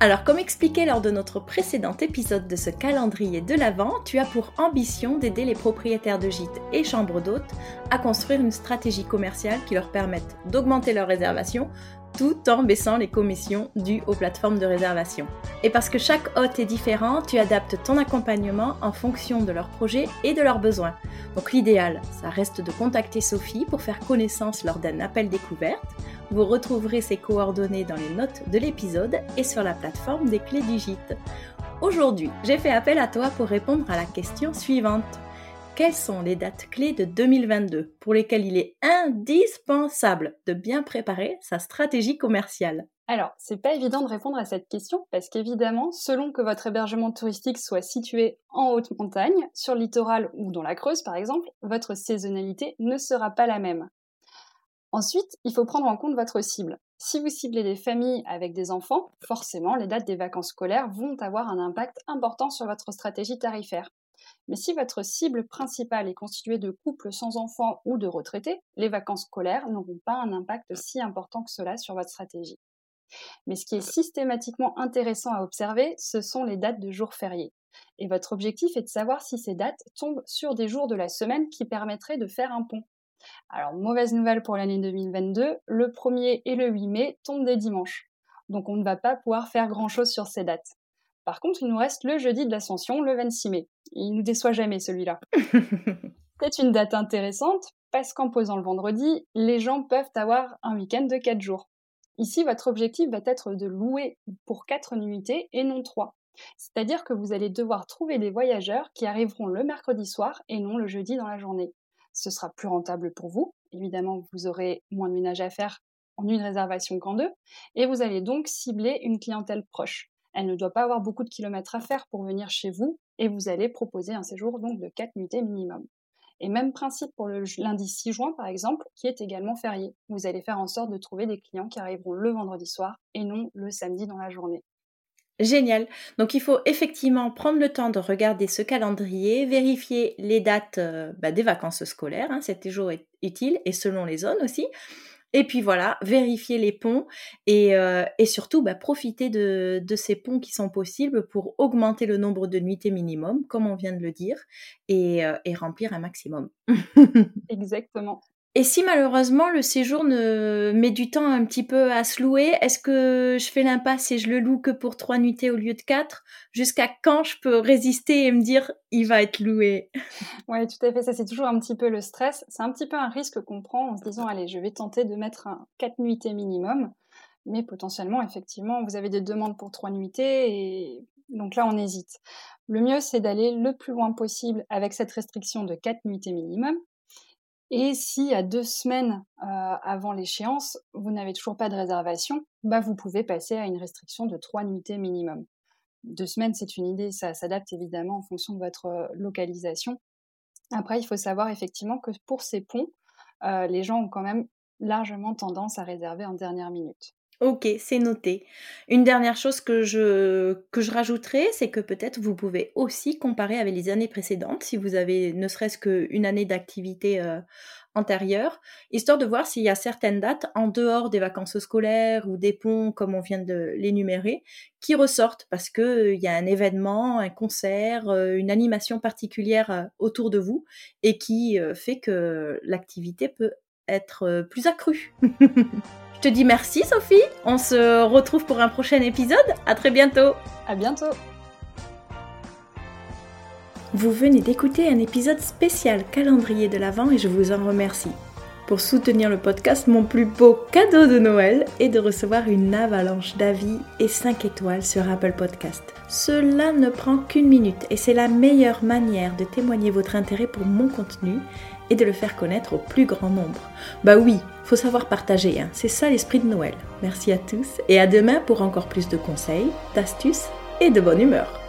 Alors, comme expliqué lors de notre précédent épisode de ce calendrier de l'Avent, tu as pour ambition d'aider les propriétaires de gîtes et chambres d'hôtes à construire une stratégie commerciale qui leur permette d'augmenter leurs réservations tout en baissant les commissions dues aux plateformes de réservation. Et parce que chaque hôte est différent, tu adaptes ton accompagnement en fonction de leurs projets et de leurs besoins. Donc l'idéal, ça reste de contacter Sophie pour faire connaissance lors d'un appel découverte. Vous retrouverez ses coordonnées dans les notes de l'épisode et sur la plateforme des clés du gîte. Aujourd'hui, j'ai fait appel à toi pour répondre à la question suivante quelles sont les dates clés de 2022 pour lesquelles il est indispensable de bien préparer sa stratégie commerciale? Alors, c'est pas évident de répondre à cette question parce qu'évidemment, selon que votre hébergement touristique soit situé en haute montagne, sur le littoral ou dans la Creuse par exemple, votre saisonnalité ne sera pas la même. Ensuite, il faut prendre en compte votre cible. Si vous ciblez des familles avec des enfants, forcément, les dates des vacances scolaires vont avoir un impact important sur votre stratégie tarifaire. Mais si votre cible principale est constituée de couples sans enfants ou de retraités, les vacances scolaires n'auront pas un impact si important que cela sur votre stratégie. Mais ce qui est systématiquement intéressant à observer, ce sont les dates de jours fériés. Et votre objectif est de savoir si ces dates tombent sur des jours de la semaine qui permettraient de faire un pont. Alors, mauvaise nouvelle pour l'année 2022, le 1er et le 8 mai tombent des dimanches. Donc on ne va pas pouvoir faire grand-chose sur ces dates. Par contre, il nous reste le jeudi de l'Ascension, le 26 mai. Il nous déçoit jamais celui-là. C'est une date intéressante parce qu'en posant le vendredi, les gens peuvent avoir un week-end de 4 jours. Ici, votre objectif va être de louer pour 4 nuitées et non 3. C'est-à-dire que vous allez devoir trouver des voyageurs qui arriveront le mercredi soir et non le jeudi dans la journée. Ce sera plus rentable pour vous. Évidemment, vous aurez moins de ménage à faire en une réservation qu'en deux. Et vous allez donc cibler une clientèle proche. Elle ne doit pas avoir beaucoup de kilomètres à faire pour venir chez vous et vous allez proposer un séjour donc de 4 nuitées minimum. Et même principe pour le lundi 6 juin par exemple, qui est également férié. Vous allez faire en sorte de trouver des clients qui arriveront le vendredi soir et non le samedi dans la journée. Génial. Donc il faut effectivement prendre le temps de regarder ce calendrier, vérifier les dates euh, bah, des vacances scolaires, hein, c'est toujours utile, et selon les zones aussi. Et puis voilà, vérifier les ponts et, euh, surtout bah, profiter de, ces ponts qui sont possibles pour augmenter le nombre de nuitées minimum, comme on vient de le dire, et, euh, et remplir un maximum. Exactement. Et si malheureusement le séjour ne met du temps un petit peu à se louer, est-ce que je fais l'impasse et je le loue que pour trois nuitées au lieu de quatre? Jusqu'à quand je peux résister et me dire il va être loué? Oui, tout à fait. Ça, c'est toujours un petit peu le stress. C'est un petit peu un risque qu'on prend en se disant allez, je vais tenter de mettre un quatre nuitées minimum. Mais potentiellement, effectivement, vous avez des demandes pour trois nuitées et donc là, on hésite. Le mieux, c'est d'aller le plus loin possible avec cette restriction de quatre nuitées minimum et si à deux semaines euh, avant l'échéance, vous n'avez toujours pas de réservation, bah vous pouvez passer à une restriction de trois nuitées minimum. Deux semaines, c'est une idée, ça s'adapte évidemment en fonction de votre euh, localisation. Après, il faut savoir effectivement que pour ces ponts, euh, les gens ont quand même largement tendance à réserver en dernière minute. Ok, c'est noté. Une dernière chose que je, que je rajouterai, c'est que peut-être vous pouvez aussi comparer avec les années précédentes, si vous avez ne serait-ce qu'une année d'activité euh, antérieure, histoire de voir s'il y a certaines dates en dehors des vacances scolaires ou des ponts, comme on vient de l'énumérer, qui ressortent parce qu'il euh, y a un événement, un concert, euh, une animation particulière autour de vous et qui fait que l'activité peut être plus accrue. Je te dis merci Sophie. On se retrouve pour un prochain épisode. À très bientôt. À bientôt. Vous venez d'écouter un épisode spécial calendrier de l'Avent et je vous en remercie. Pour soutenir le podcast, mon plus beau cadeau de Noël est de recevoir une avalanche d'avis et 5 étoiles sur Apple Podcast. Cela ne prend qu'une minute et c'est la meilleure manière de témoigner votre intérêt pour mon contenu et de le faire connaître au plus grand nombre. Bah oui, faut savoir partager, hein. c'est ça l'esprit de Noël. Merci à tous et à demain pour encore plus de conseils, d'astuces et de bonne humeur.